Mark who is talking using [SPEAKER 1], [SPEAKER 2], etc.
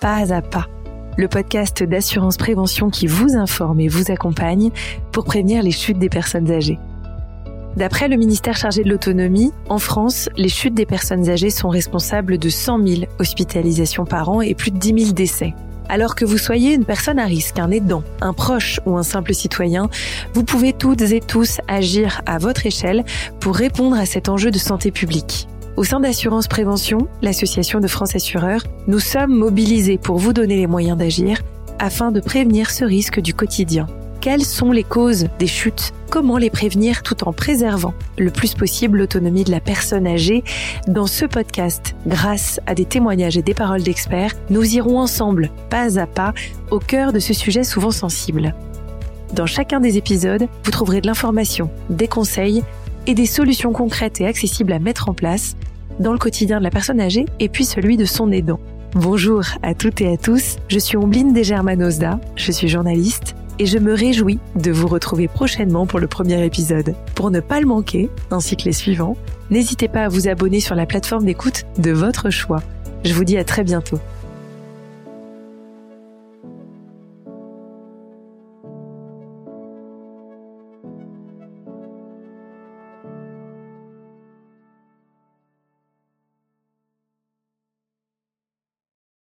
[SPEAKER 1] pas à pas, le podcast d'assurance prévention qui vous informe et vous accompagne pour prévenir les chutes des personnes âgées. D'après le ministère chargé de l'autonomie, en France, les chutes des personnes âgées sont responsables de 100 000 hospitalisations par an et plus de 10 000 décès. Alors que vous soyez une personne à risque, un aidant, un proche ou un simple citoyen, vous pouvez toutes et tous agir à votre échelle pour répondre à cet enjeu de santé publique. Au sein d'Assurance Prévention, l'association de France Assureurs, nous sommes mobilisés pour vous donner les moyens d'agir afin de prévenir ce risque du quotidien. Quelles sont les causes des chutes? Comment les prévenir tout en préservant le plus possible l'autonomie de la personne âgée? Dans ce podcast, grâce à des témoignages et des paroles d'experts, nous irons ensemble, pas à pas, au cœur de ce sujet souvent sensible. Dans chacun des épisodes, vous trouverez de l'information, des conseils et des solutions concrètes et accessibles à mettre en place dans le quotidien de la personne âgée et puis celui de son aidant. Bonjour à toutes et à tous, je suis Ombline Desgermanosda, je suis journaliste et je me réjouis de vous retrouver prochainement pour le premier épisode. Pour ne pas le manquer, ainsi que les suivants, n'hésitez pas à vous abonner sur la plateforme d'écoute de votre choix. Je vous dis à très bientôt.